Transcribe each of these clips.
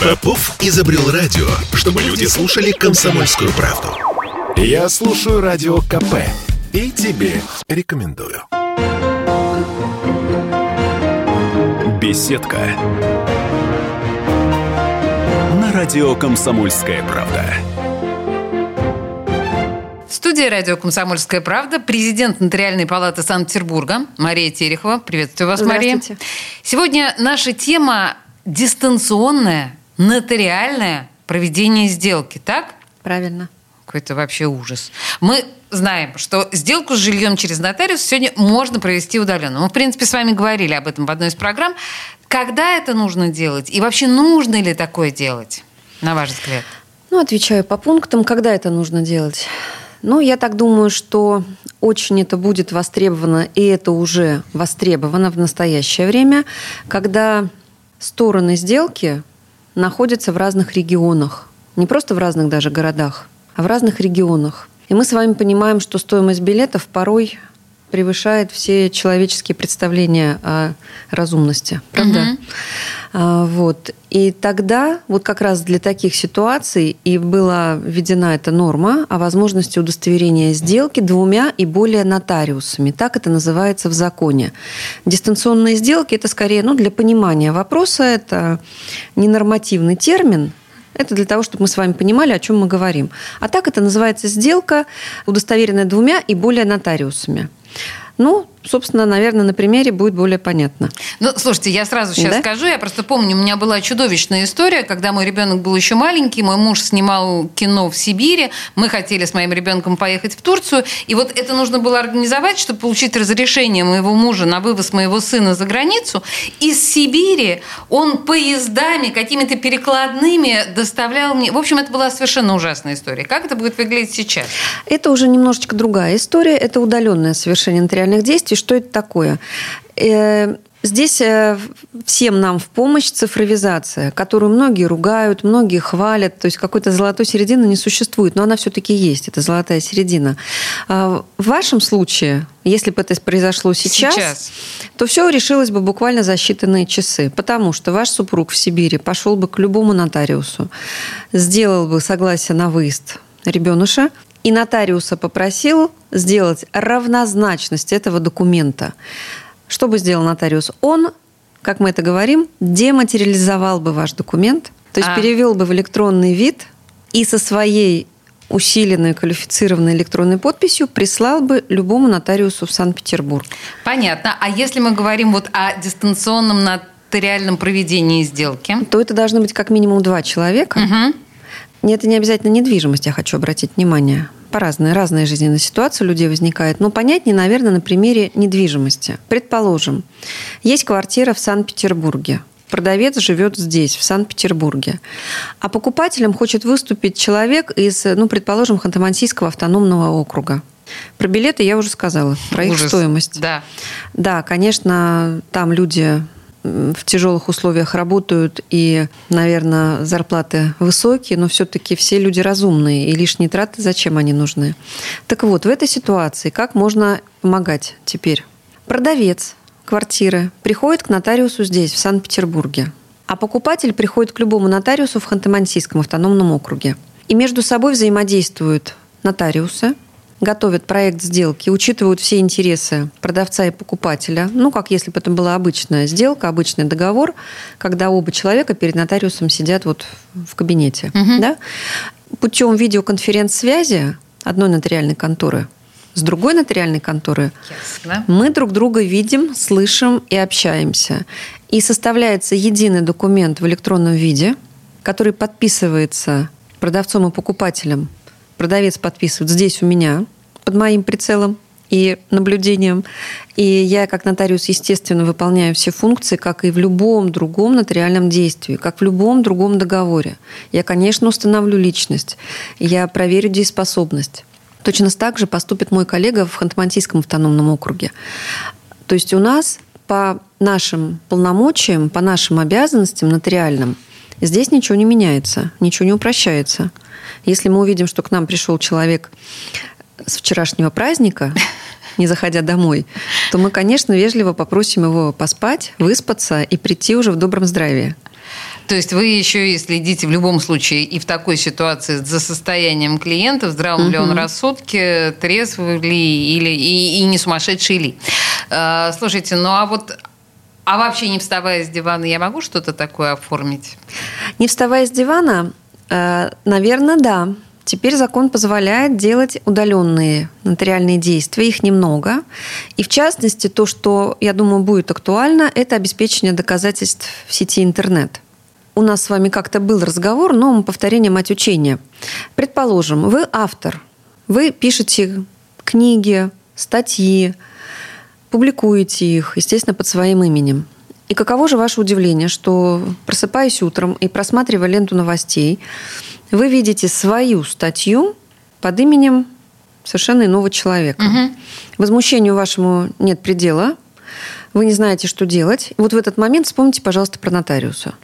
Попов изобрел радио, чтобы люди слушали комсомольскую правду. Я слушаю радио КП и тебе рекомендую. Беседка. На радио «Комсомольская правда». Студии радио «Комсомольская правда» президент Нотариальной палаты Санкт-Петербурга Мария Терехова. Приветствую вас, Мария. Сегодня наша тема дистанционная, нотариальное проведение сделки, так? Правильно. Какой-то вообще ужас. Мы знаем, что сделку с жильем через нотариус сегодня можно провести удаленно. Мы, в принципе, с вами говорили об этом в одной из программ. Когда это нужно делать? И вообще нужно ли такое делать, на ваш взгляд? Ну, отвечаю по пунктам, когда это нужно делать. Ну, я так думаю, что очень это будет востребовано, и это уже востребовано в настоящее время, когда стороны сделки находятся в разных регионах. Не просто в разных даже городах, а в разных регионах. И мы с вами понимаем, что стоимость билетов порой превышает все человеческие представления о разумности. Правда? Угу. Вот. И тогда вот как раз для таких ситуаций и была введена эта норма о возможности удостоверения сделки двумя и более нотариусами. Так это называется в законе. Дистанционные сделки – это скорее ну, для понимания вопроса, это ненормативный термин, это для того, чтобы мы с вами понимали, о чем мы говорим. А так это называется сделка, удостоверенная двумя и более нотариусами. Ну, собственно, наверное, на примере будет более понятно. Ну, слушайте, я сразу сейчас да? скажу. Я просто помню, у меня была чудовищная история, когда мой ребенок был еще маленький, мой муж снимал кино в Сибири, мы хотели с моим ребенком поехать в Турцию, и вот это нужно было организовать, чтобы получить разрешение моего мужа на вывоз моего сына за границу. Из Сибири он поездами, какими-то перекладными доставлял мне... В общем, это была совершенно ужасная история. Как это будет выглядеть сейчас? Это уже немножечко другая история. Это удаленное совершение нотариальных действий и что это такое. Э, здесь э, всем нам в помощь цифровизация, которую многие ругают, многие хвалят. То есть какой-то золотой середины не существует, но она все-таки есть, это золотая середина. А в вашем случае, если бы это произошло сейчас, сейчас, то все решилось бы буквально за считанные часы. Потому что ваш супруг в Сибири пошел бы к любому нотариусу, сделал бы согласие на выезд ребенуша, и нотариуса попросил сделать равнозначность этого документа. Что бы сделал нотариус? Он, как мы это говорим, дематериализовал бы ваш документ, то есть а. перевел бы в электронный вид и со своей усиленной квалифицированной электронной подписью прислал бы любому нотариусу в Санкт-Петербург. Понятно. А если мы говорим вот о дистанционном нотариальном проведении сделки? То это должны быть как минимум два человека. Угу. Это не обязательно недвижимость, я хочу обратить внимание. По-разному, разные жизненные ситуации у людей возникают. Но понятнее, наверное, на примере недвижимости. Предположим, есть квартира в Санкт-Петербурге. Продавец живет здесь, в Санкт-Петербурге. А покупателем хочет выступить человек из, ну, предположим, Ханты-Мансийского автономного округа. Про билеты я уже сказала, про Ужас. их стоимость. Да. Да, конечно, там люди в тяжелых условиях работают, и, наверное, зарплаты высокие, но все-таки все люди разумные, и лишние траты зачем они нужны? Так вот, в этой ситуации как можно помогать теперь? Продавец квартиры приходит к нотариусу здесь, в Санкт-Петербурге, а покупатель приходит к любому нотариусу в Ханты-Мансийском автономном округе. И между собой взаимодействуют нотариусы, готовят проект сделки, учитывают все интересы продавца и покупателя, ну, как если бы это была обычная сделка, обычный договор, когда оба человека перед нотариусом сидят вот в кабинете. Угу. Да? Путем видеоконференц-связи одной нотариальной конторы с другой нотариальной конторы Ясно. мы друг друга видим, слышим и общаемся. И составляется единый документ в электронном виде, который подписывается продавцом и покупателем продавец подписывает здесь у меня, под моим прицелом и наблюдением. И я, как нотариус, естественно, выполняю все функции, как и в любом другом нотариальном действии, как в любом другом договоре. Я, конечно, установлю личность, я проверю дееспособность. Точно так же поступит мой коллега в Ханты-Мансийском автономном округе. То есть у нас по нашим полномочиям, по нашим обязанностям нотариальным – Здесь ничего не меняется, ничего не упрощается. Если мы увидим, что к нам пришел человек с вчерашнего праздника, не заходя домой, то мы, конечно, вежливо попросим его поспать, выспаться и прийти уже в добром здравии. То есть вы еще и следите в любом случае и в такой ситуации за состоянием клиента, в здравом угу. ли он рассудке, трезвый ли или и, и не сумасшедший ли. А, слушайте, ну а вот а вообще не вставая с дивана, я могу что-то такое оформить? Не вставая с дивана, наверное, да. Теперь закон позволяет делать удаленные нотариальные действия, их немного. И в частности, то, что, я думаю, будет актуально, это обеспечение доказательств в сети интернет. У нас с вами как-то был разговор, но повторение мать учения. Предположим, вы автор, вы пишете книги, статьи, публикуете их, естественно, под своим именем. И каково же ваше удивление, что просыпаясь утром и просматривая ленту новостей, вы видите свою статью под именем совершенно иного человека. Угу. Возмущению вашему нет предела, вы не знаете, что делать. Вот в этот момент вспомните, пожалуйста, про нотариуса.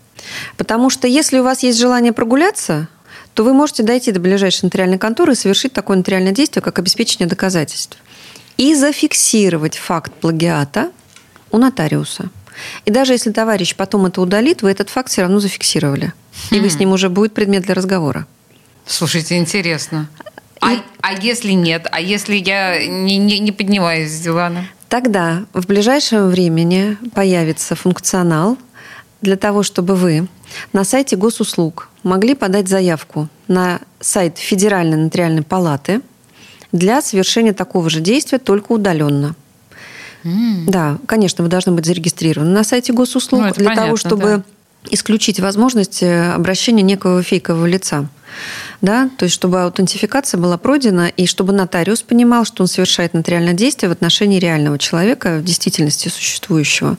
Потому что если у вас есть желание прогуляться, то вы можете дойти до ближайшей нотариальной конторы и совершить такое нотариальное действие, как обеспечение доказательств. И зафиксировать факт плагиата у нотариуса. И даже если товарищ потом это удалит, вы этот факт все равно зафиксировали. И вы с ним уже будет предмет для разговора. Слушайте, интересно. А, а если нет? А если я не, не, не поднимаюсь с дивана? Тогда в ближайшем времени появится функционал для того, чтобы вы на сайте госуслуг могли подать заявку на сайт Федеральной нотариальной палаты для совершения такого же действия, только удаленно. Да, конечно, вы должны быть зарегистрированы на сайте госуслуг ну, для понятно, того, чтобы да исключить возможность э, обращения некого фейкового лица. Да? То есть, чтобы аутентификация была пройдена, и чтобы нотариус понимал, что он совершает нотариальное действие в отношении реального человека, в действительности существующего.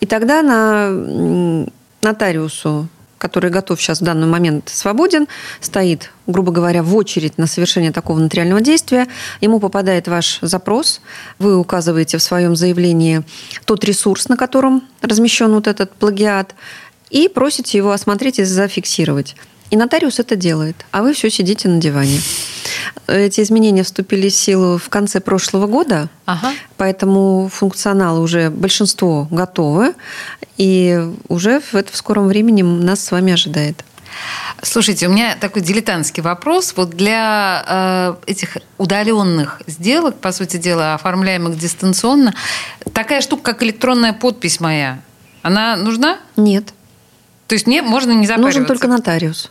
И тогда на нотариусу который готов сейчас в данный момент свободен, стоит, грубо говоря, в очередь на совершение такого нотариального действия, ему попадает ваш запрос, вы указываете в своем заявлении тот ресурс, на котором размещен вот этот плагиат, и просите его осмотреть и зафиксировать. И нотариус это делает, а вы все сидите на диване. Эти изменения вступили в силу в конце прошлого года, ага. поэтому функционал уже большинство готовы, и уже в, это в скором времени нас с вами ожидает. Слушайте, у меня такой дилетантский вопрос. Вот для э, этих удаленных сделок, по сути дела, оформляемых дистанционно, такая штука, как электронная подпись моя, она нужна? Нет. То есть мне можно не запариваться? Нужен только нотариус.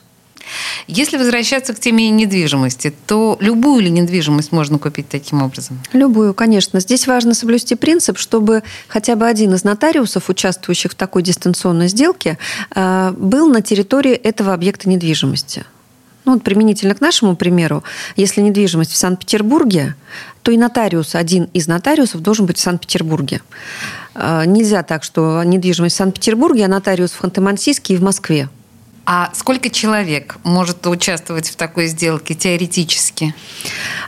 Если возвращаться к теме недвижимости, то любую ли недвижимость можно купить таким образом? Любую, конечно. Здесь важно соблюсти принцип, чтобы хотя бы один из нотариусов, участвующих в такой дистанционной сделке, э, был на территории этого объекта недвижимости. Ну, вот применительно к нашему примеру, если недвижимость в Санкт-Петербурге, то и нотариус, один из нотариусов должен быть в Санкт-Петербурге. Э, нельзя так, что недвижимость в Санкт-Петербурге, а нотариус в Ханты-Мансийске и в Москве. А сколько человек может участвовать в такой сделке теоретически?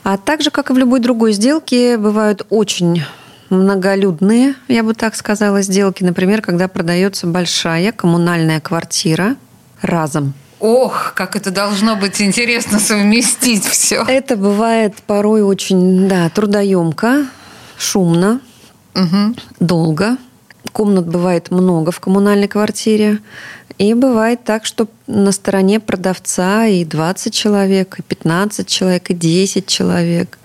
А так же, как и в любой другой сделке, бывают очень многолюдные, я бы так сказала, сделки. Например, когда продается большая коммунальная квартира разом. Ох, как это должно быть интересно совместить все. Это бывает порой очень, да, трудоемко, шумно, угу. долго. Комнат бывает много в коммунальной квартире. И бывает так, что на стороне продавца и 20 человек, и 15 человек, и 10 человек.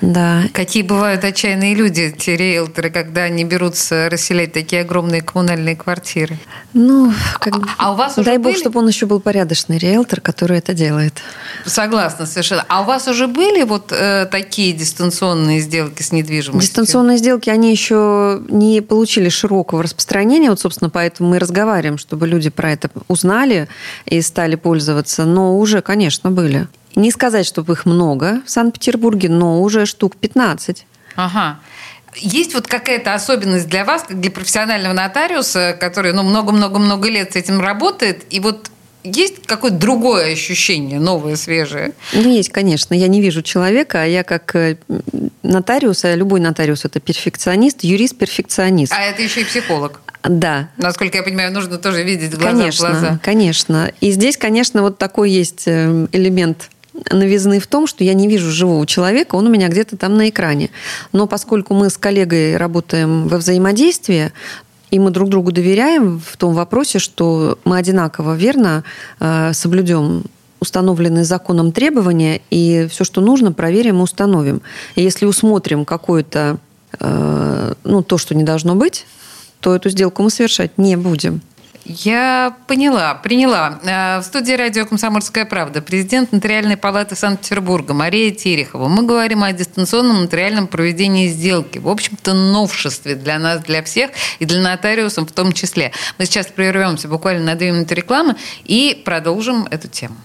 Да. Какие бывают отчаянные люди, те риэлторы, когда они берутся расселять такие огромные коммунальные квартиры? Ну, как... а, а у вас уже дай были... бог, чтобы он еще был порядочный риэлтор, который это делает. Согласна, совершенно. А у вас уже были вот э, такие дистанционные сделки с недвижимостью? Дистанционные сделки, они еще не получили широкого распространения, вот, собственно, поэтому мы разговариваем, чтобы люди про это узнали и стали пользоваться, но уже, конечно, были. Не сказать, чтобы их много в Санкт-Петербурге, но уже штук 15. Ага. Есть вот какая-то особенность для вас, как для профессионального нотариуса, который ну, много-много-много лет с этим работает, и вот есть какое-то другое ощущение, новое, свежее? Ну, есть, конечно. Я не вижу человека, а я как э, нотариус, а любой нотариус – это перфекционист, юрист-перфекционист. А это еще и психолог. Да. Насколько я понимаю, нужно тоже видеть глаза конечно, в глаза. Конечно, И здесь, конечно, вот такой есть э, элемент новизны в том, что я не вижу живого человека, он у меня где-то там на экране. Но поскольку мы с коллегой работаем во взаимодействии, и мы друг другу доверяем в том вопросе, что мы одинаково верно э, соблюдем установленные законом требования, и все, что нужно, проверим и установим. И если усмотрим какое-то, э, ну, то, что не должно быть, то эту сделку мы совершать не будем. Я поняла, приняла. Э, в студии радио «Комсомольская правда» президент Нотариальной палаты Санкт-Петербурга Мария Терехова. Мы говорим о дистанционном нотариальном проведении сделки. В общем-то, новшестве для нас, для всех и для нотариусов в том числе. Мы сейчас прервемся буквально на две минуты рекламы и продолжим эту тему.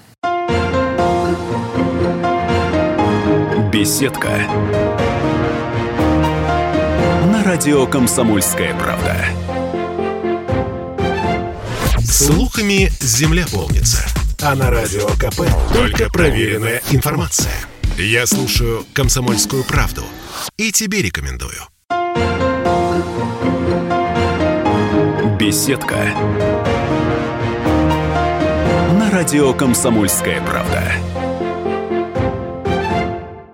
Беседка. На радио «Комсомольская правда». Слухами земля полнится. А на радио КП только проверенная информация. Я слушаю «Комсомольскую правду» и тебе рекомендую. Беседка. На радио «Комсомольская правда».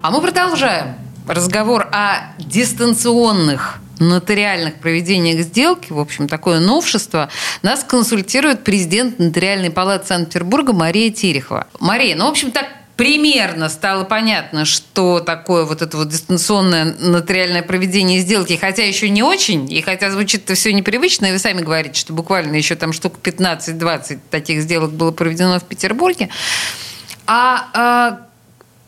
А мы продолжаем разговор о дистанционных нотариальных проведениях сделки, в общем, такое новшество, нас консультирует президент Нотариальной палаты Санкт-Петербурга Мария Терехова. Мария, ну, в общем, так примерно стало понятно, что такое вот это вот дистанционное нотариальное проведение сделки, хотя еще не очень, и хотя звучит это все непривычно, и вы сами говорите, что буквально еще там штук 15-20 таких сделок было проведено в Петербурге. А, а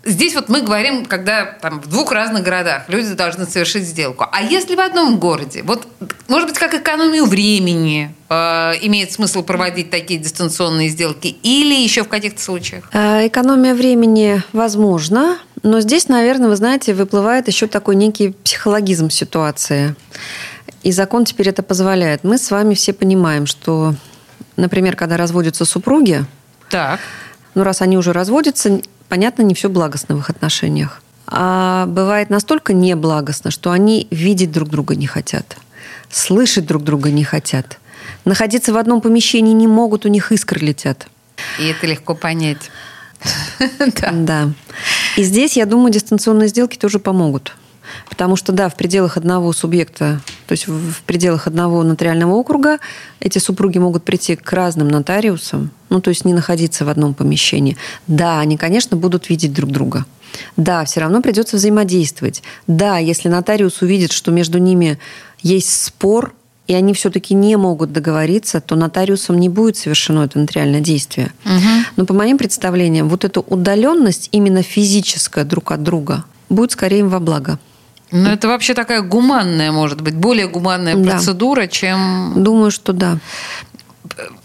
Здесь вот мы говорим, когда там в двух разных городах люди должны совершить сделку. А если в одном городе, вот, может быть, как экономию времени э, имеет смысл проводить такие дистанционные сделки, или еще в каких-то случаях? Э, экономия времени возможно, но здесь, наверное, вы знаете, выплывает еще такой некий психологизм ситуации. И закон теперь это позволяет. Мы с вами все понимаем, что, например, когда разводятся супруги, так. ну раз они уже разводятся, понятно, не все благостно в их отношениях. А бывает настолько неблагостно, что они видеть друг друга не хотят, слышать друг друга не хотят, находиться в одном помещении не могут, у них искры летят. И это легко понять. Да. И здесь, я думаю, дистанционные сделки тоже помогут. Потому что, да, в пределах одного субъекта, то есть в пределах одного нотариального округа, эти супруги могут прийти к разным нотариусам, ну, то есть не находиться в одном помещении. Да, они, конечно, будут видеть друг друга. Да, все равно придется взаимодействовать. Да, если нотариус увидит, что между ними есть спор, и они все-таки не могут договориться, то нотариусом не будет совершено это нотариальное действие. Угу. Но по моим представлениям, вот эта удаленность именно физическая друг от друга будет скорее им во благо. Ну, это вообще такая гуманная, может быть, более гуманная да. процедура, чем... Думаю, что да.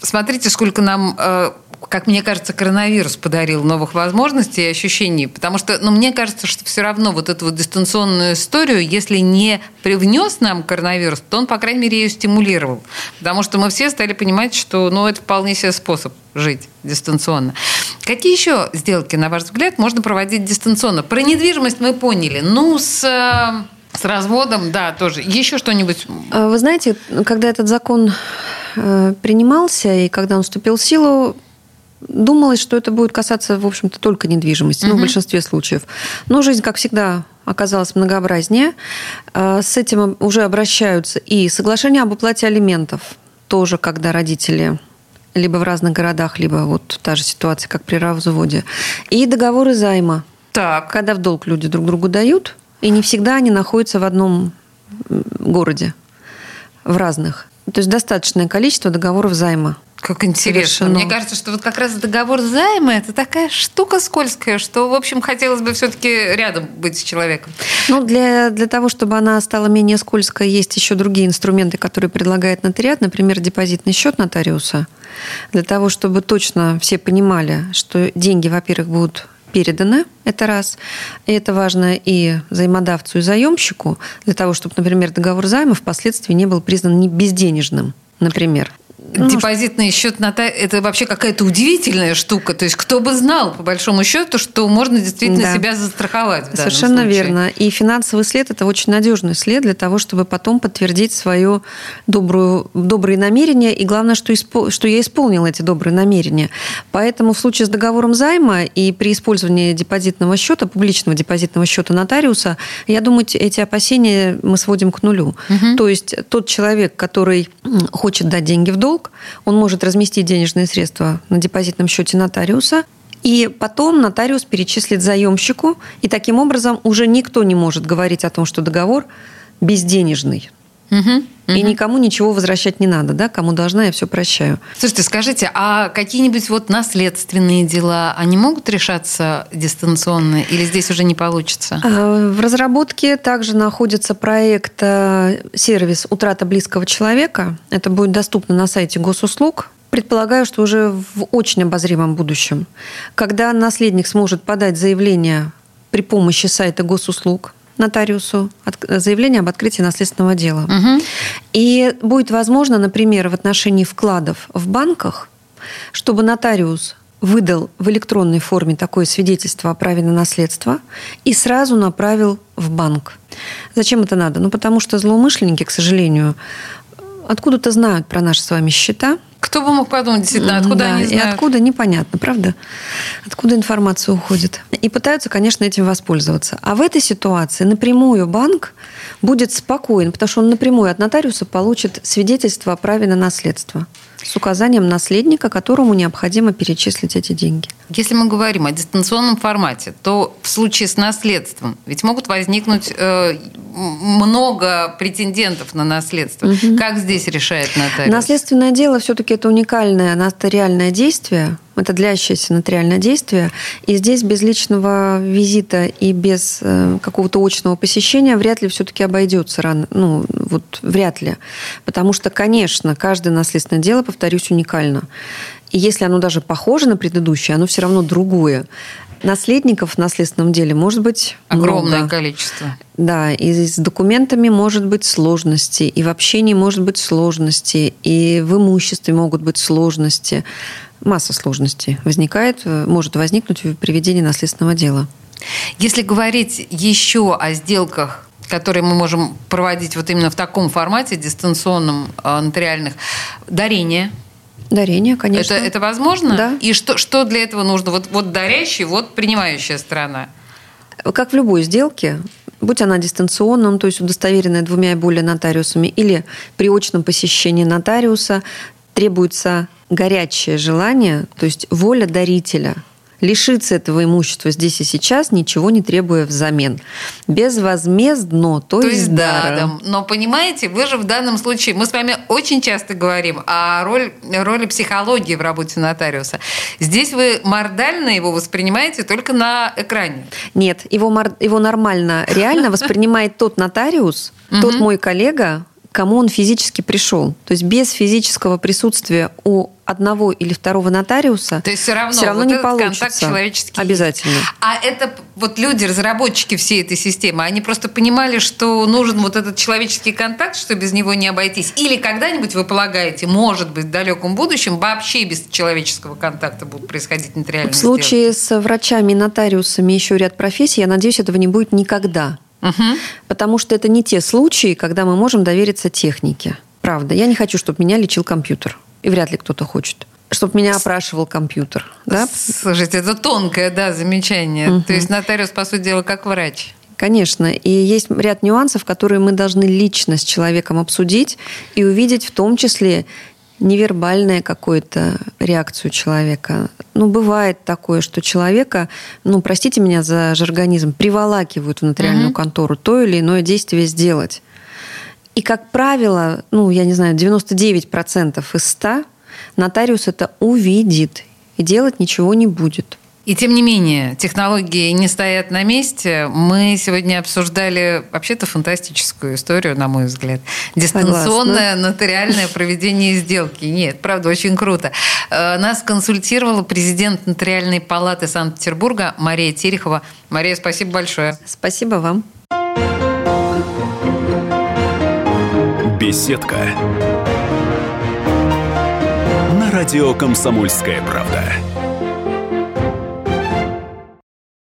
Смотрите, сколько нам э, как мне кажется, коронавирус подарил новых возможностей и ощущений. Потому что, ну, мне кажется, что все равно вот эту вот дистанционную историю, если не привнес нам коронавирус, то он, по крайней мере, ее стимулировал. Потому что мы все стали понимать, что, ну, это вполне себе способ жить дистанционно. Какие еще сделки, на ваш взгляд, можно проводить дистанционно? Про недвижимость мы поняли. Ну, с э, с разводом, да, тоже. Еще что-нибудь? А вы знаете, когда этот закон э, принимался и когда он вступил в силу, думалось, что это будет касаться, в общем-то, только недвижимости, угу. ну, в большинстве случаев. Но жизнь, как всегда, оказалась многообразнее. А, с этим уже обращаются и соглашения об уплате алиментов, тоже когда родители либо в разных городах, либо вот та же ситуация, как при разводе. И договоры займа. Так. Когда в долг люди друг другу дают, и не всегда они находятся в одном городе, в разных. То есть достаточное количество договоров займа. Как интересно. Совершено. Мне кажется, что вот как раз договор займа – это такая штука скользкая, что, в общем, хотелось бы все-таки рядом быть с человеком. Ну, для, для того, чтобы она стала менее скользкой, есть еще другие инструменты, которые предлагает нотариат, например, депозитный счет нотариуса. Для того, чтобы точно все понимали, что деньги, во-первых, будут переданы, это раз. И это важно и взаимодавцу, и заемщику, для того, чтобы, например, договор займа впоследствии не был признан не безденежным, например Депозитный счет нотариуса – это вообще какая-то удивительная штука. То есть кто бы знал, по большому счету, что можно действительно да. себя застраховать Совершенно случае. верно. И финансовый след – это очень надежный след для того, чтобы потом подтвердить свое добрую, добрые намерения. И главное, что, испол, что я исполнила эти добрые намерения. Поэтому в случае с договором займа и при использовании депозитного счета, публичного депозитного счета нотариуса, я думаю, эти опасения мы сводим к нулю. Угу. То есть тот человек, который хочет дать деньги в долг, он может разместить денежные средства на депозитном счете нотариуса, и потом нотариус перечислит заемщику, и таким образом уже никто не может говорить о том, что договор безденежный. Угу. И никому ничего возвращать не надо, да? Кому должна, я все прощаю. Слушайте, скажите, а какие-нибудь вот наследственные дела, они могут решаться дистанционно или здесь уже не получится? А, в разработке также находится проект э, сервис «Утрата близкого человека». Это будет доступно на сайте госуслуг. Предполагаю, что уже в очень обозримом будущем, когда наследник сможет подать заявление при помощи сайта госуслуг, нотариусу заявление об открытии наследственного дела. Угу. И будет возможно, например, в отношении вкладов в банках, чтобы нотариус выдал в электронной форме такое свидетельство о праве на наследство и сразу направил в банк. Зачем это надо? Ну, потому что злоумышленники, к сожалению, откуда-то знают про наши с вами счета – кто бы мог подумать, действительно, откуда да, они знают? И откуда, непонятно, правда? Откуда информация уходит? И пытаются, конечно, этим воспользоваться. А в этой ситуации напрямую банк будет спокоен, потому что он напрямую от нотариуса получит свидетельство о праве на наследство с указанием наследника, которому необходимо перечислить эти деньги. Если мы говорим о дистанционном формате, то в случае с наследством ведь могут возникнуть э, много претендентов на наследство. Угу. Как здесь решает нотариус? Наследственное дело все-таки это уникальное нотариальное действие, это длящееся нотариальное действие. И здесь без личного визита и без э, какого-то очного посещения вряд ли все-таки обойдется рано. Ну, вот вряд ли. Потому что, конечно, каждое наследственное дело, повторюсь, уникально. И если оно даже похоже на предыдущее, оно все равно другое. Наследников в наследственном деле может быть огромное много. количество. Да, и с документами может быть сложности, и в общении может быть сложности, и в имуществе могут быть сложности масса сложностей возникает, э, может возникнуть при ведении наследственного дела. Если говорить еще о сделках которые мы можем проводить вот именно в таком формате, дистанционном, э, нотариальных, дарение. Дарение, конечно. Это, это возможно? Да. И что, что для этого нужно? Вот, вот дарящий, вот принимающая сторона. Как в любой сделке, будь она дистанционным, то есть удостоверенная двумя и более нотариусами, или при очном посещении нотариуса, требуется горячее желание, то есть воля дарителя лишиться этого имущества здесь и сейчас, ничего не требуя взамен. Безвозмездно, то, то есть даром. Да, но понимаете, вы же в данном случае, мы с вами очень часто говорим о роли, роли психологии в работе нотариуса. Здесь вы мордально его воспринимаете только на экране. Нет, его, его нормально, реально воспринимает тот нотариус, тот мой коллега, кому он физически пришел. То есть без физического присутствия у одного или второго нотариуса То есть все равно, все равно вот не получится. контакт человеческий. Обязательно. А это вот люди, разработчики всей этой системы, они просто понимали, что нужен вот этот человеческий контакт, что без него не обойтись. Или когда-нибудь вы полагаете, может быть, в далеком будущем вообще без человеческого контакта будут происходить нотариальные В случае сделки? с врачами и нотариусами еще ряд профессий, я надеюсь, этого не будет никогда. Угу. Потому что это не те случаи, когда мы можем довериться технике. Правда. Я не хочу, чтобы меня лечил компьютер. И вряд ли кто-то хочет чтобы меня опрашивал компьютер. Да? Слушайте, это тонкое, да, замечание. Угу. То есть нотариус, по сути дела, как врач. Конечно. И есть ряд нюансов, которые мы должны лично с человеком обсудить и увидеть в том числе невербальная какую-то реакцию человека. Ну, бывает такое, что человека, ну, простите меня за жаргонизм, приволакивают в нотариальную угу. контору то или иное действие сделать. И, как правило, ну, я не знаю, 99% из 100 нотариус это увидит и делать ничего не будет. И тем не менее, технологии не стоят на месте. Мы сегодня обсуждали вообще-то фантастическую историю, на мой взгляд. Дистанционное Согласна. нотариальное проведение сделки. Нет, правда, очень круто. Э, нас консультировала президент Нотариальной палаты Санкт-Петербурга Мария Терехова. Мария, спасибо большое. Спасибо вам. Беседка. радио «Комсомольская правда».